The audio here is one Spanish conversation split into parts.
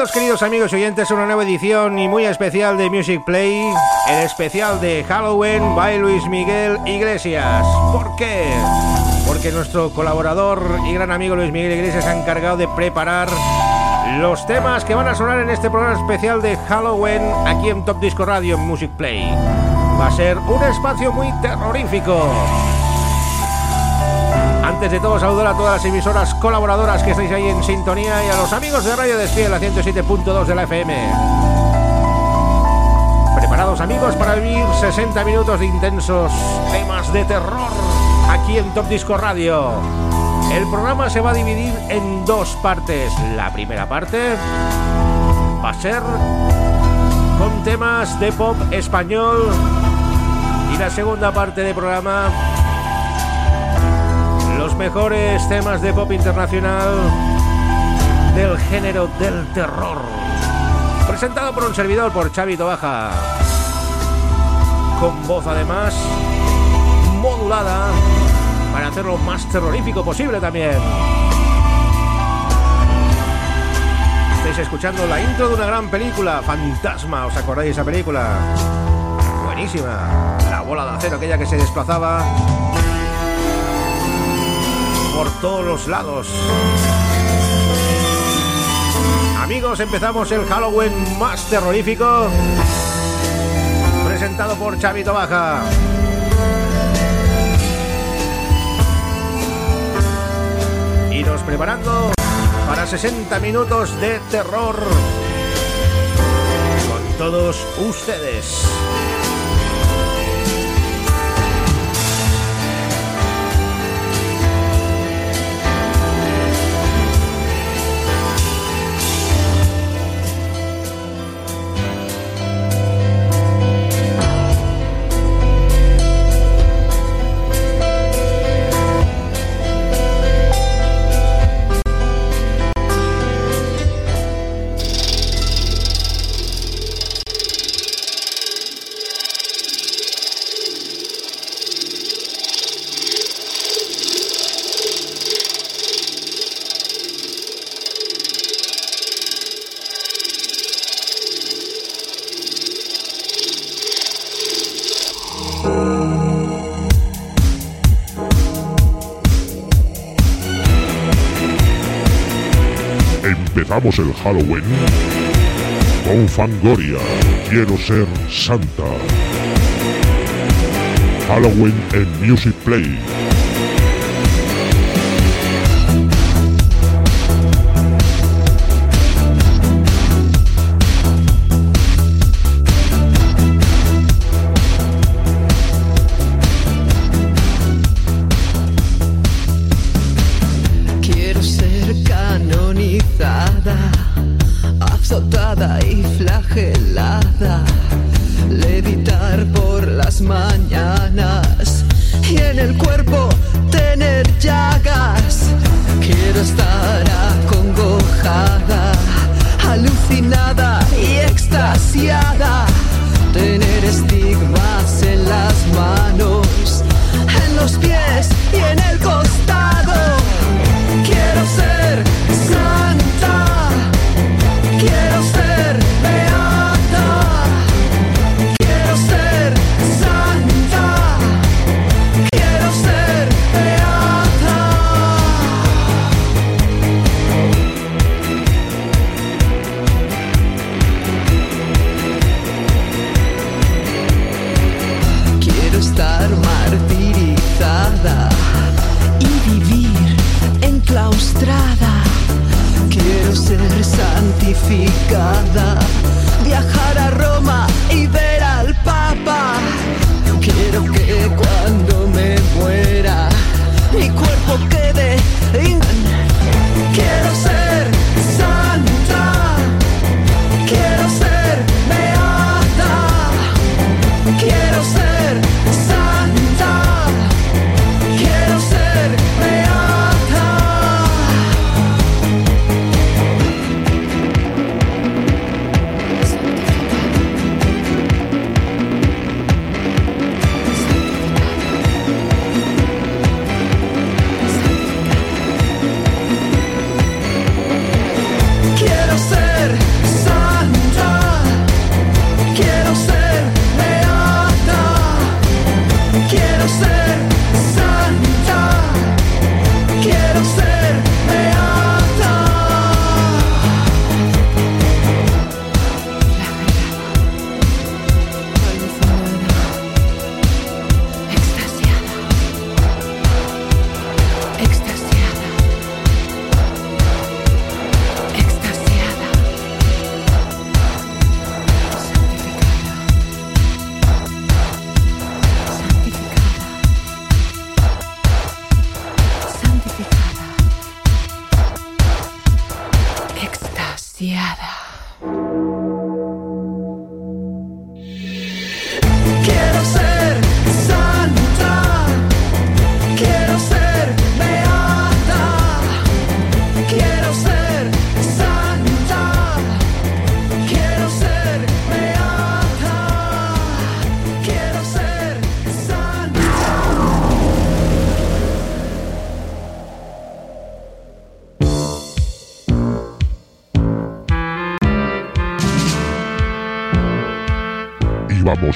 Bienvenidos queridos amigos y oyentes a una nueva edición y muy especial de Music Play, el especial de Halloween by Luis Miguel Iglesias. ¿Por qué? Porque nuestro colaborador y gran amigo Luis Miguel Iglesias se ha encargado de preparar los temas que van a sonar en este programa especial de Halloween aquí en Top Disco Radio en Music Play. Va a ser un espacio muy terrorífico antes de todo, saludar a todas las emisoras colaboradoras que estáis ahí en sintonía y a los amigos de Radio Despiel, la 107.2 de la FM. ¿Preparados amigos para vivir 60 minutos de intensos temas de terror aquí en Top Disco Radio? El programa se va a dividir en dos partes. La primera parte va a ser con temas de pop español y la segunda parte del programa mejores temas de pop internacional del género del terror. Presentado por un servidor, por Xavi Baja. Con voz además modulada para hacerlo más terrorífico posible también. Estáis escuchando la intro de una gran película, Fantasma, ¿os acordáis de esa película? Buenísima. La bola de acero, aquella que se desplazaba por todos los lados. Amigos, empezamos el Halloween más terrorífico. Presentado por Chavito Baja. Iros preparando para 60 minutos de terror con todos ustedes. Halloween con Fangoria. Quiero ser Santa. Halloween en Music Play.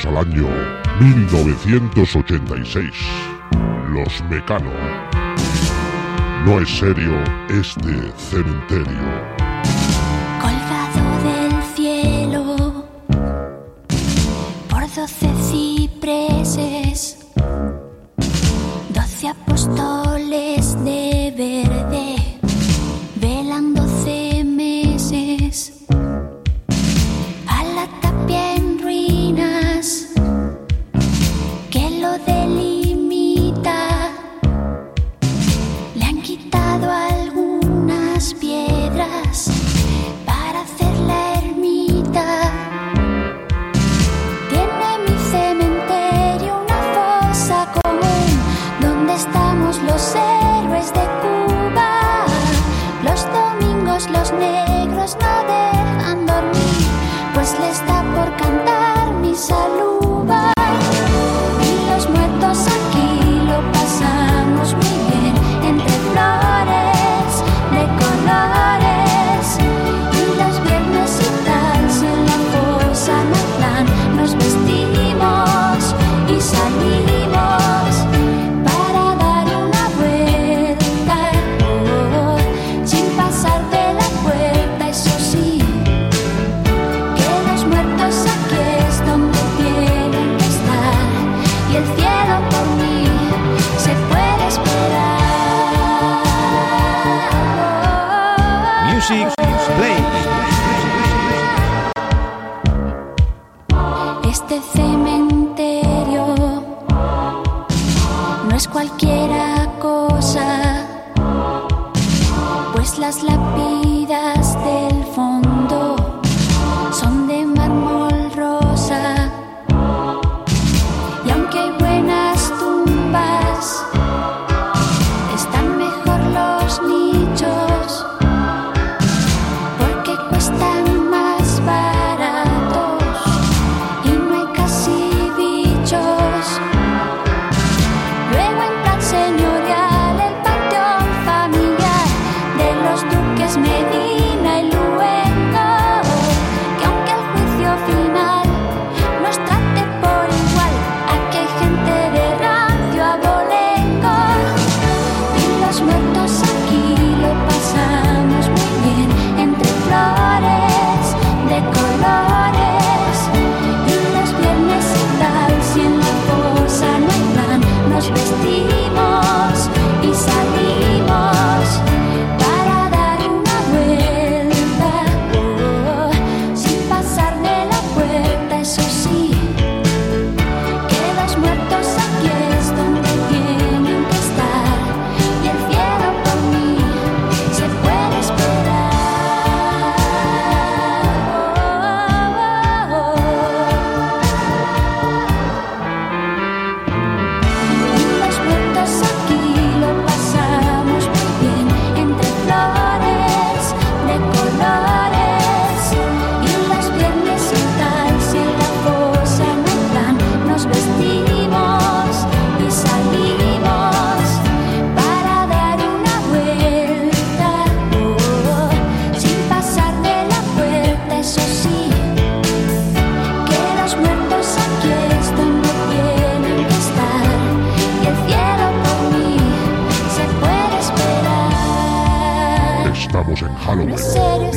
Al año 1986. Los Mecano. No es serio este cementerio. Colgado del cielo por doce cipreses, doce apóstoles.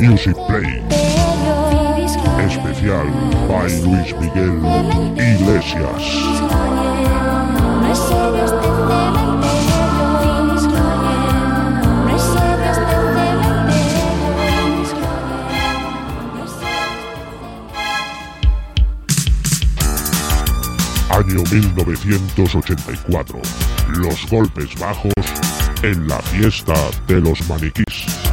Music Play. Especial by Luis Miguel Iglesias. año 1984. Los golpes bajos en la fiesta de los maniquís.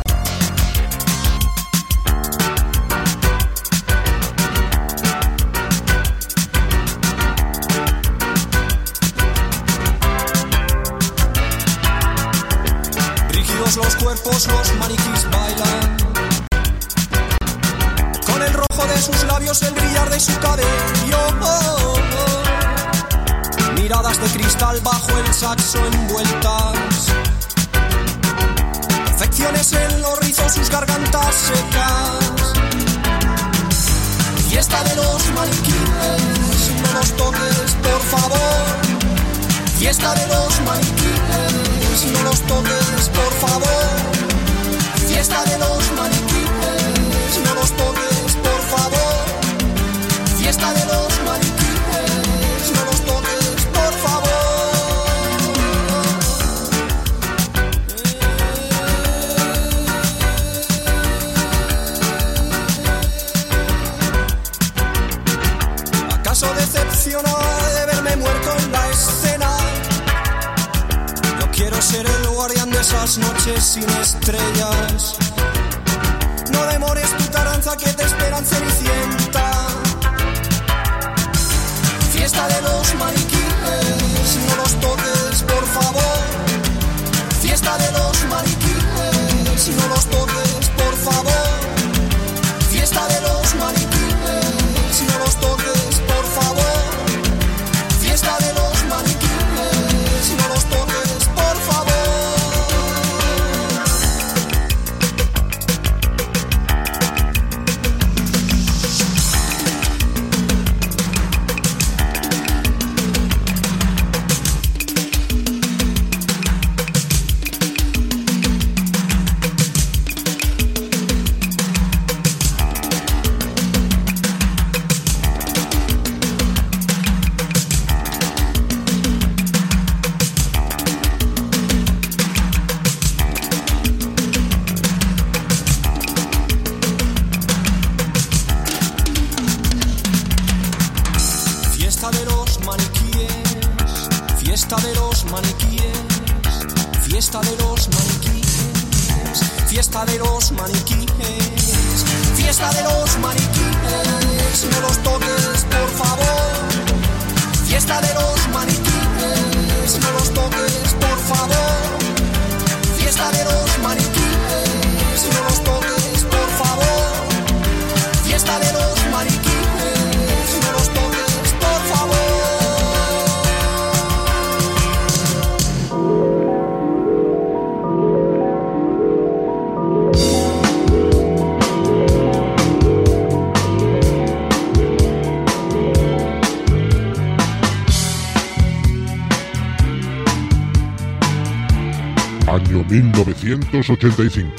1985.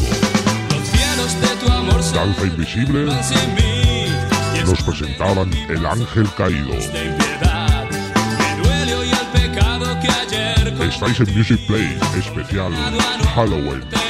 Danza Invisible nos presentaban El Ángel Caído. Estáis en Music Play, especial Halloween.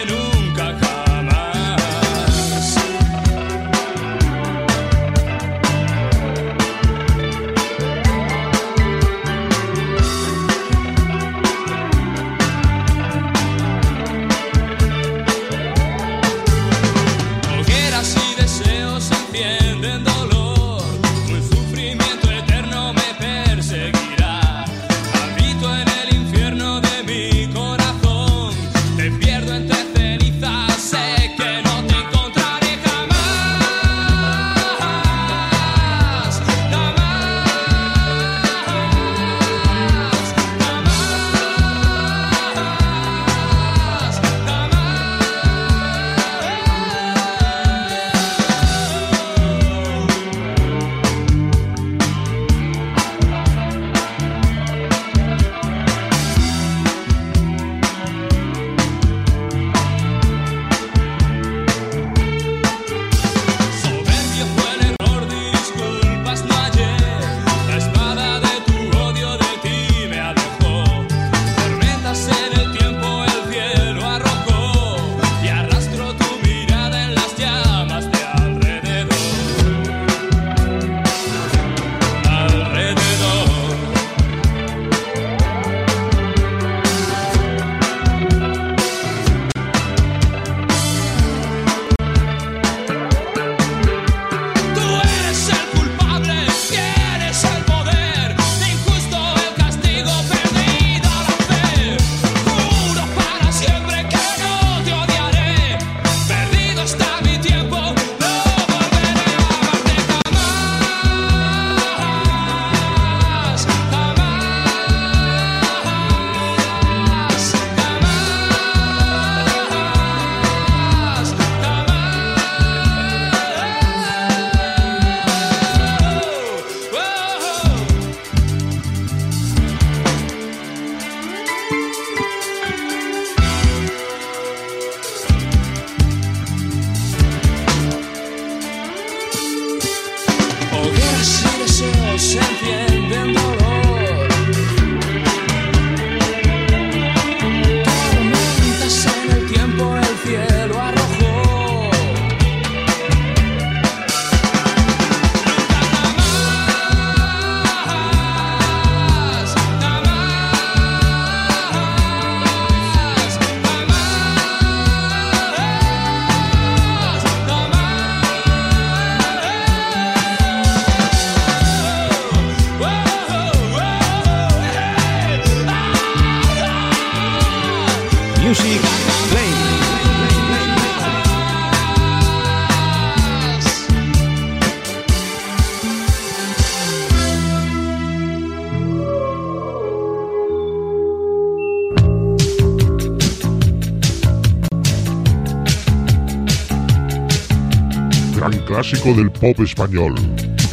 clásico del pop español,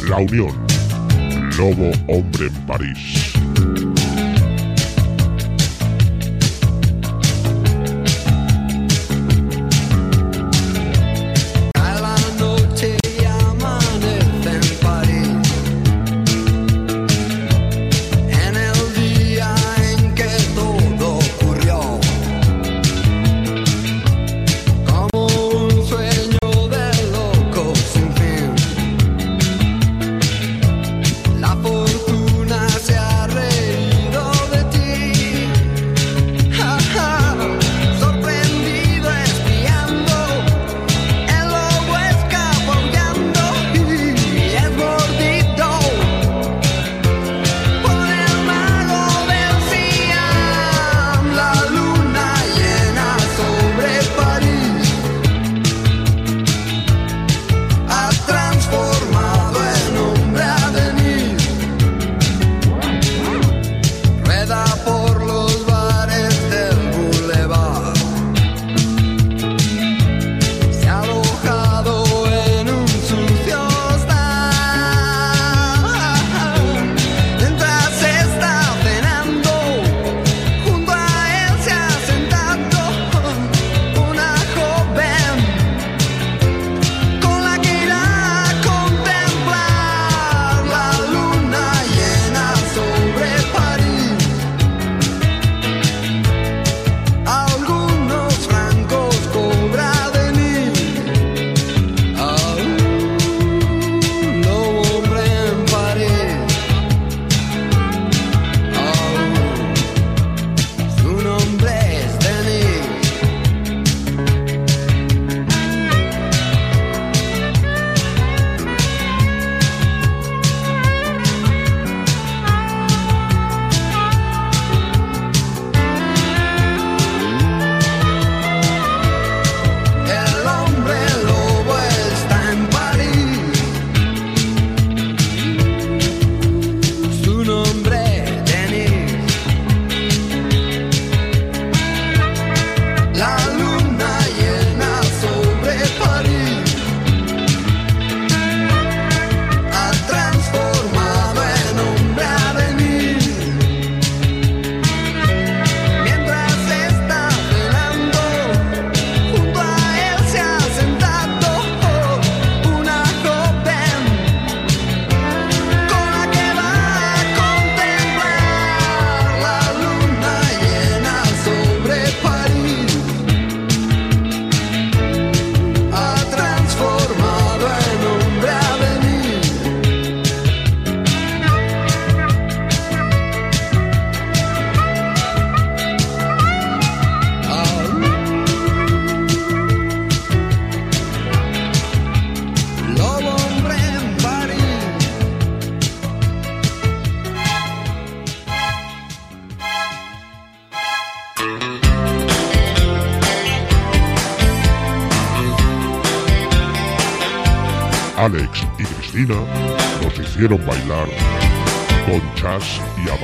La Unión, Lobo Hombre en París.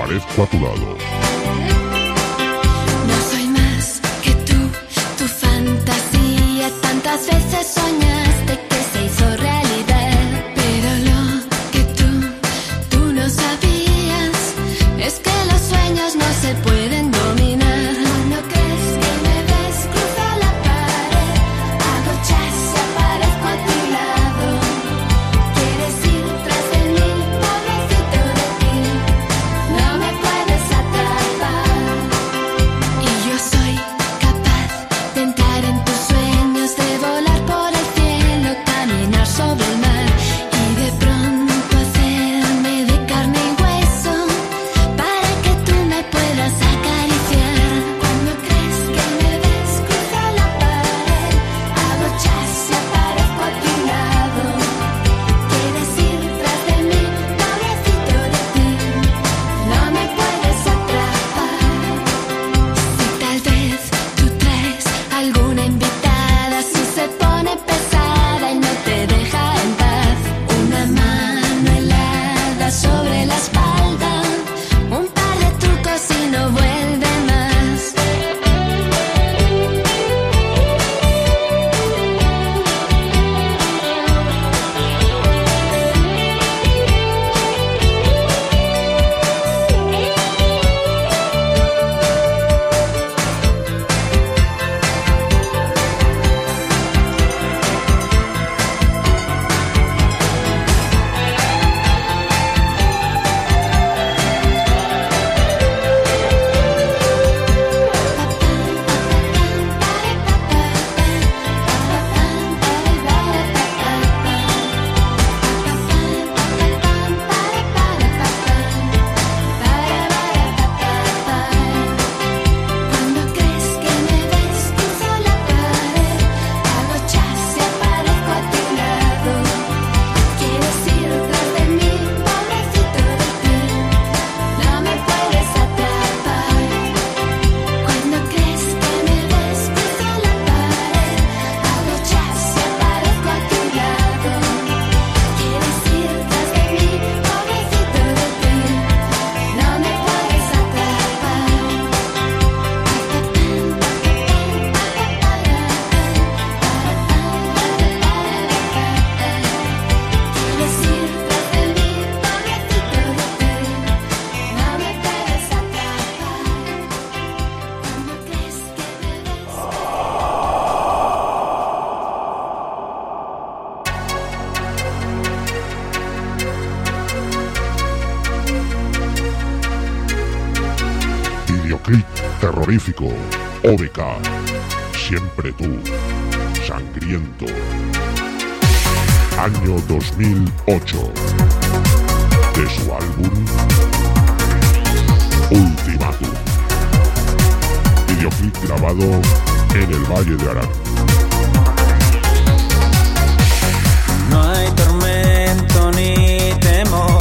aparezco a lado. de sangriento. Año 2008. De su álbum Ultimatum. Videoclip grabado en el Valle de Arán. No hay tormento ni temor.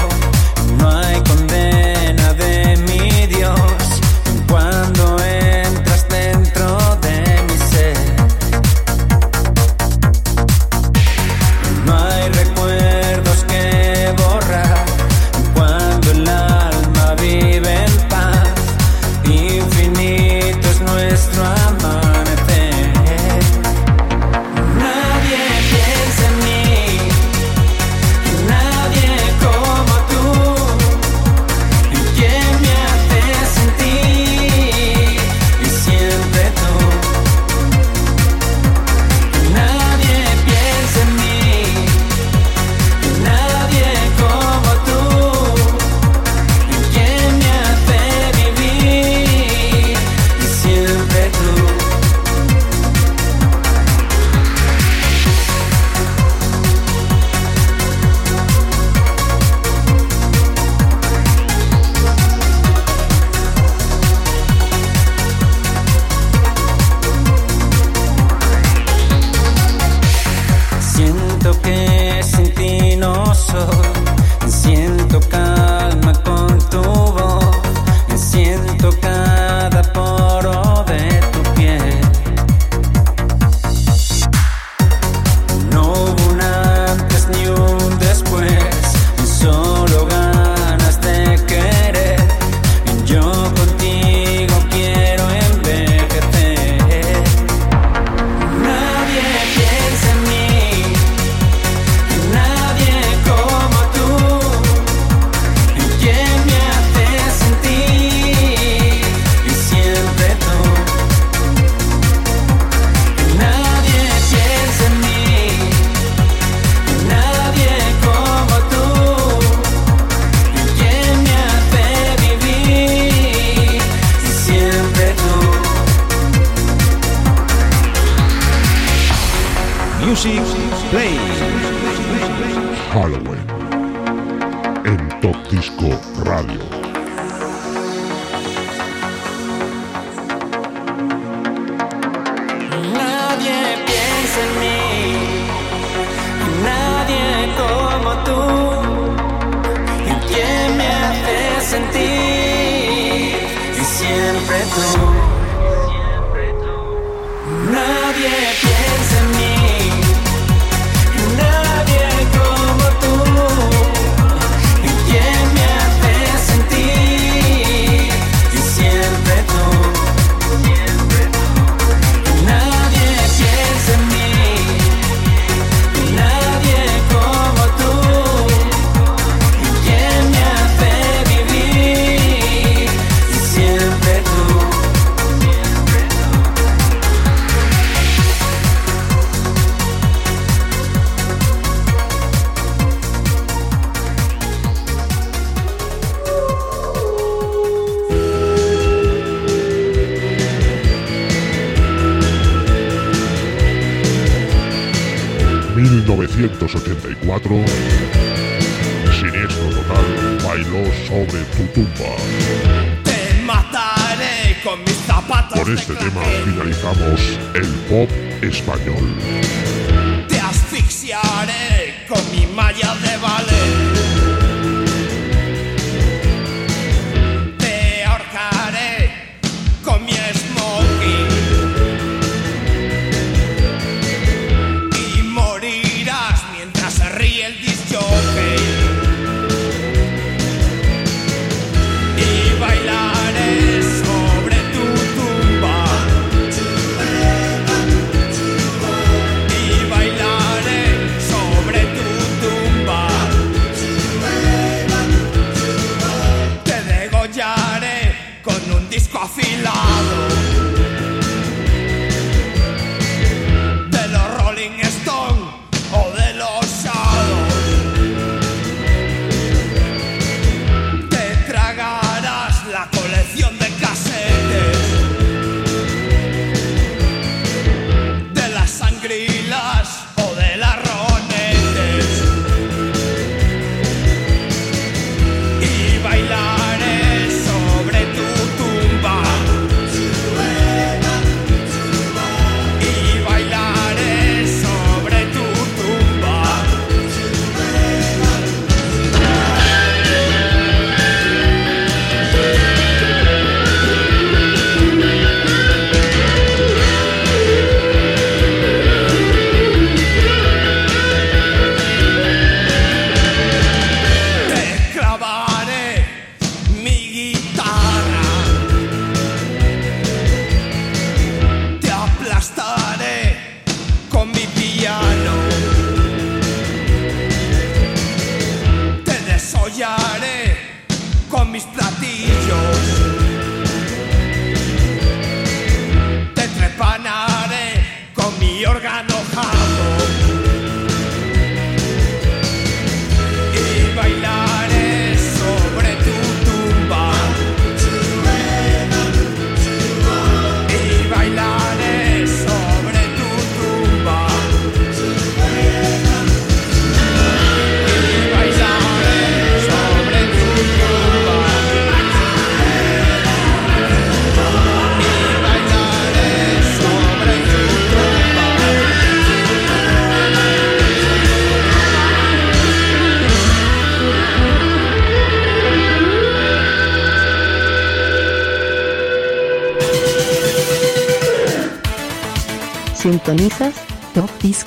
español.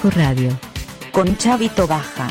Radio. Con Chavito Baja.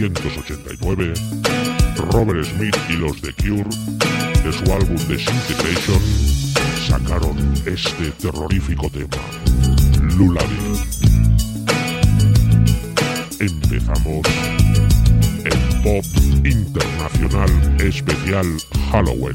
1989, Robert Smith y los The Cure, de su álbum Disintegration, sacaron este terrorífico tema, Lullaby. Empezamos el pop internacional especial Halloween.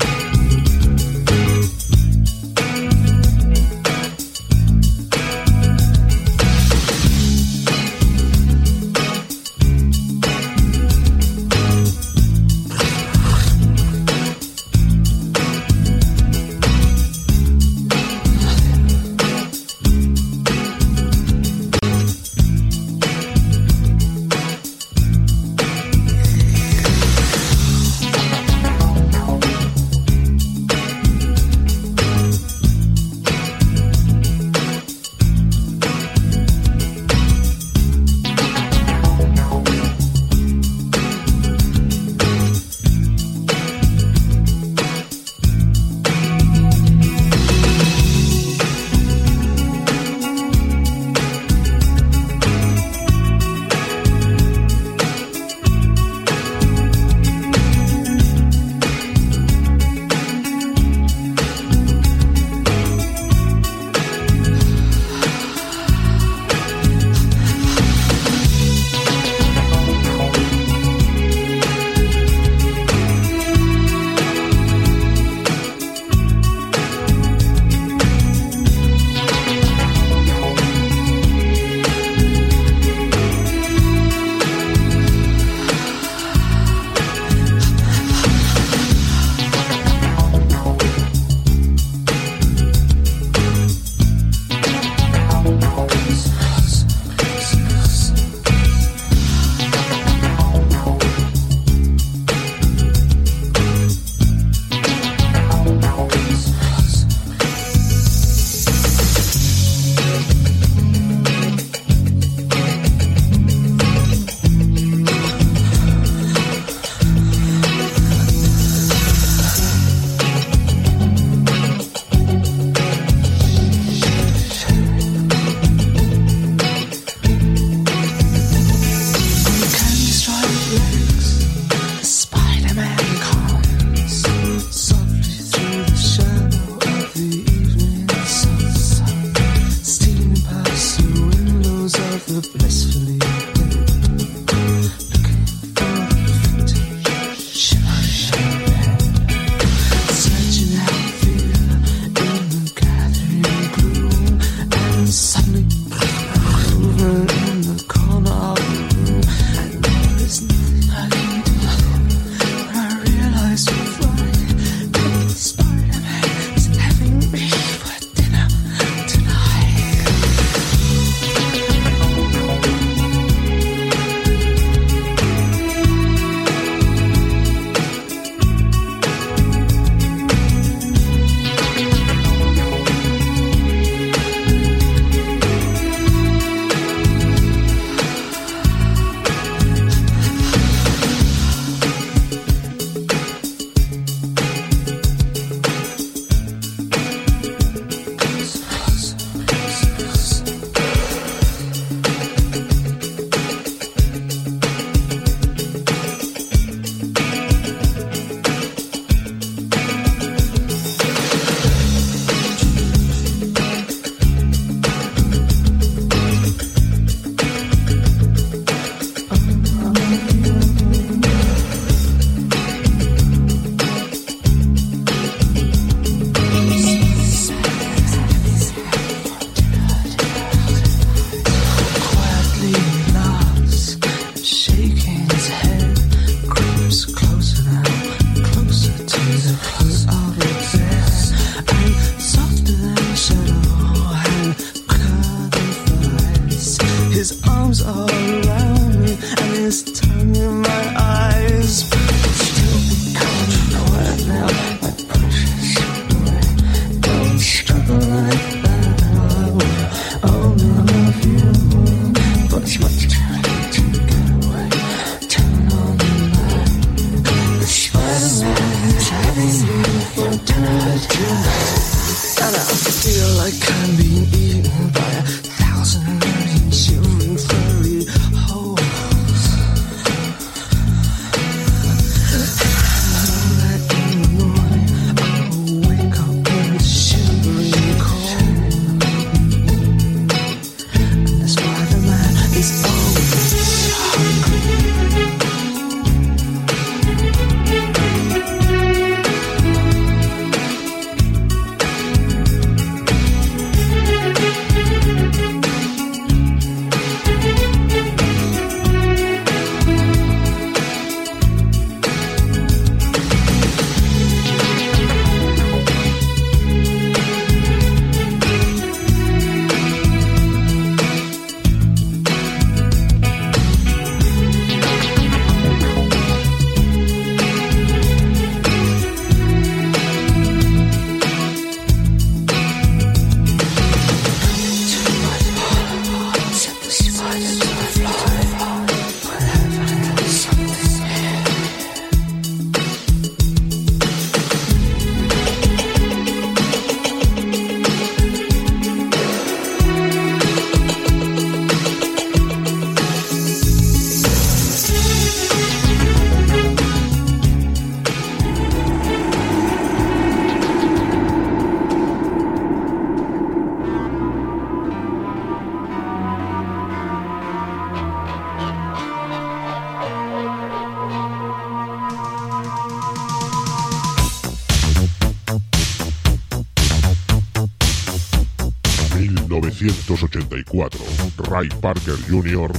Jr.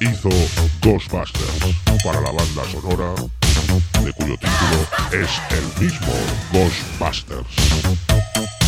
hizo Ghostbusters para la banda sonora, de cuyo título es el mismo Ghostbusters.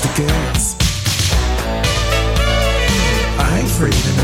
tickets. I ain't afraid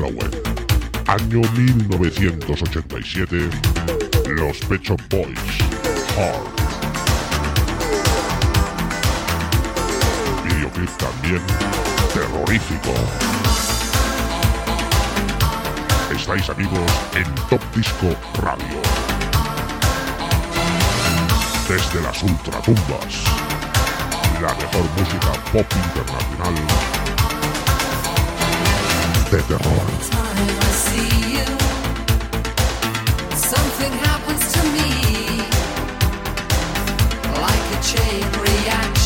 a la web. Año 1987, los Pecho Boys, Hard. Videoclip también terrorífico. Estáis amigos en Top Disco Radio. Desde las ultratumbas, la mejor música pop internacional that there are. Like a chain reaction.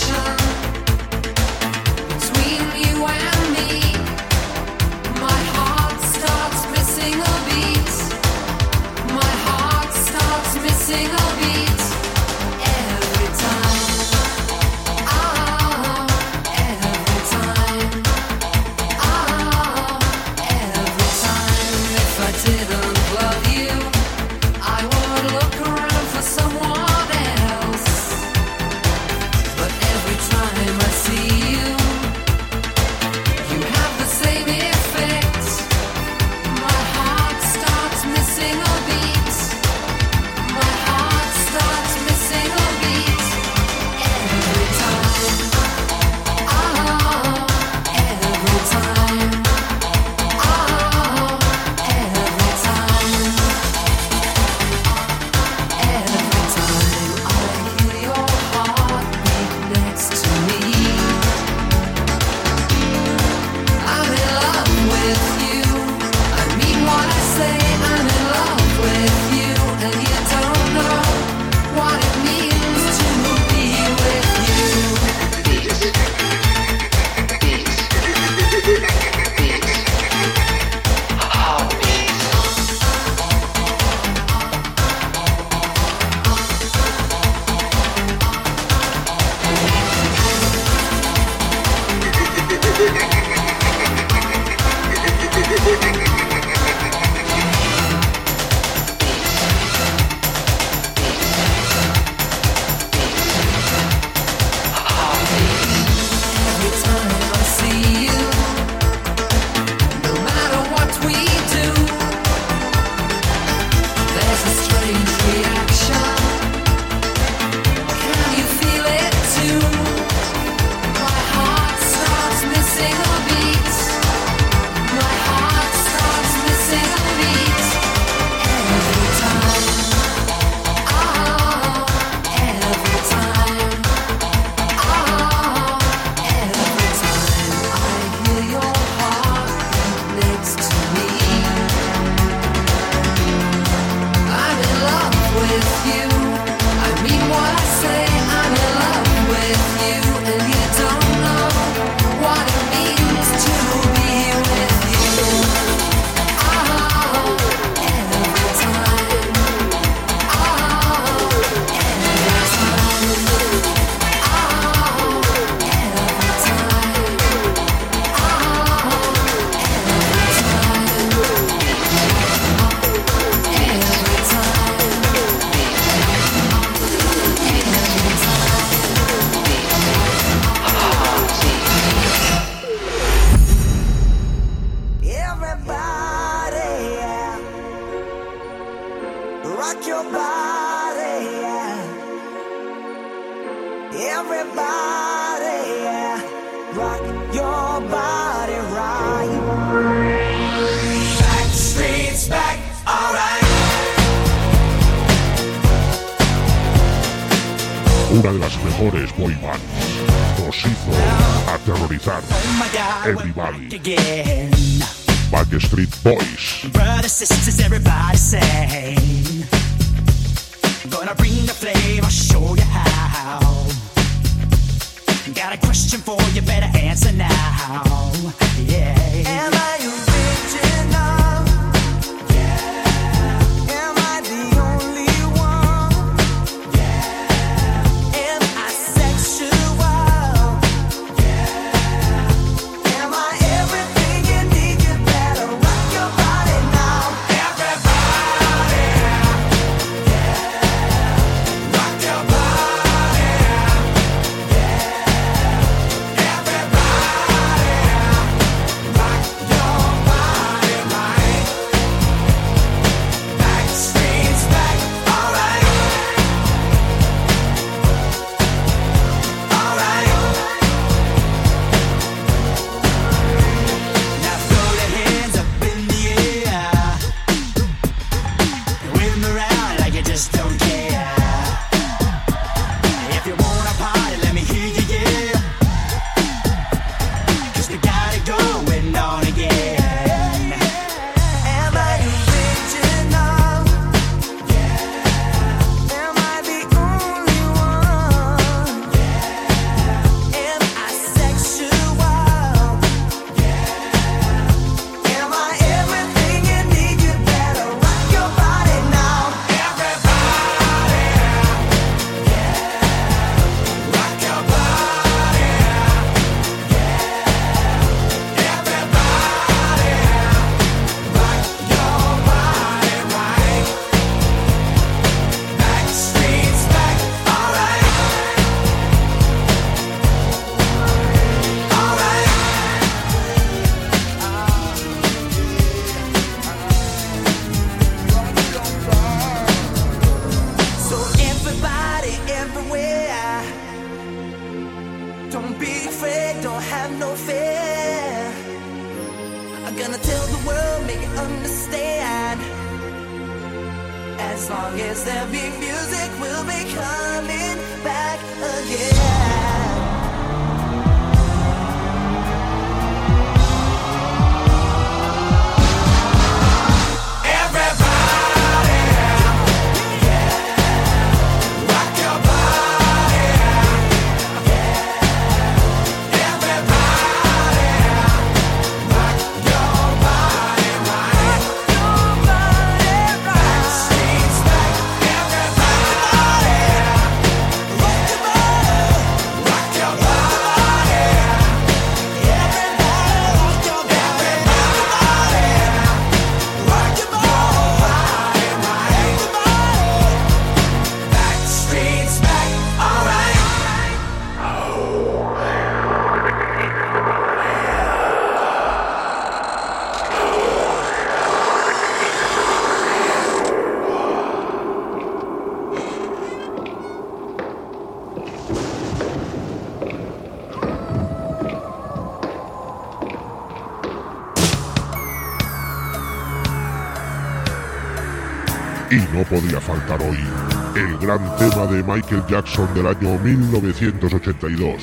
El gran tema de Michael Jackson del año 1982,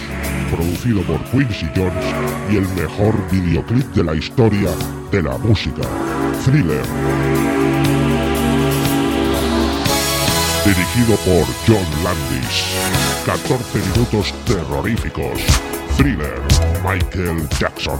producido por Quincy Jones y el mejor videoclip de la historia de la música, Thriller. Dirigido por John Landis. 14 minutos terroríficos. Thriller, Michael Jackson.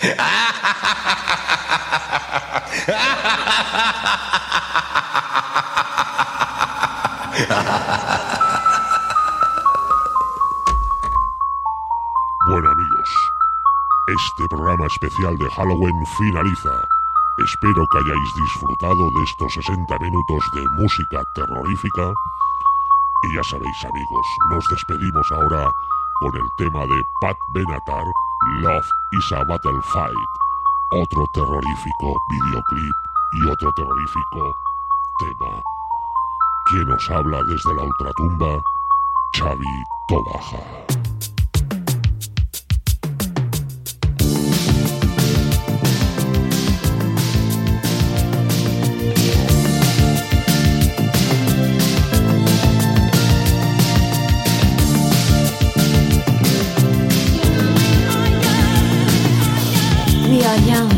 Bueno amigos, este programa especial de Halloween finaliza. Espero que hayáis disfrutado de estos 60 minutos de música terrorífica. Y ya sabéis amigos, nos despedimos ahora con el tema de Pat Benatar, Love is a Battlefight. Otro terrorífico videoclip y otro terrorífico tema. Quien os habla desde la ultratumba, Xavi Tobaja. ah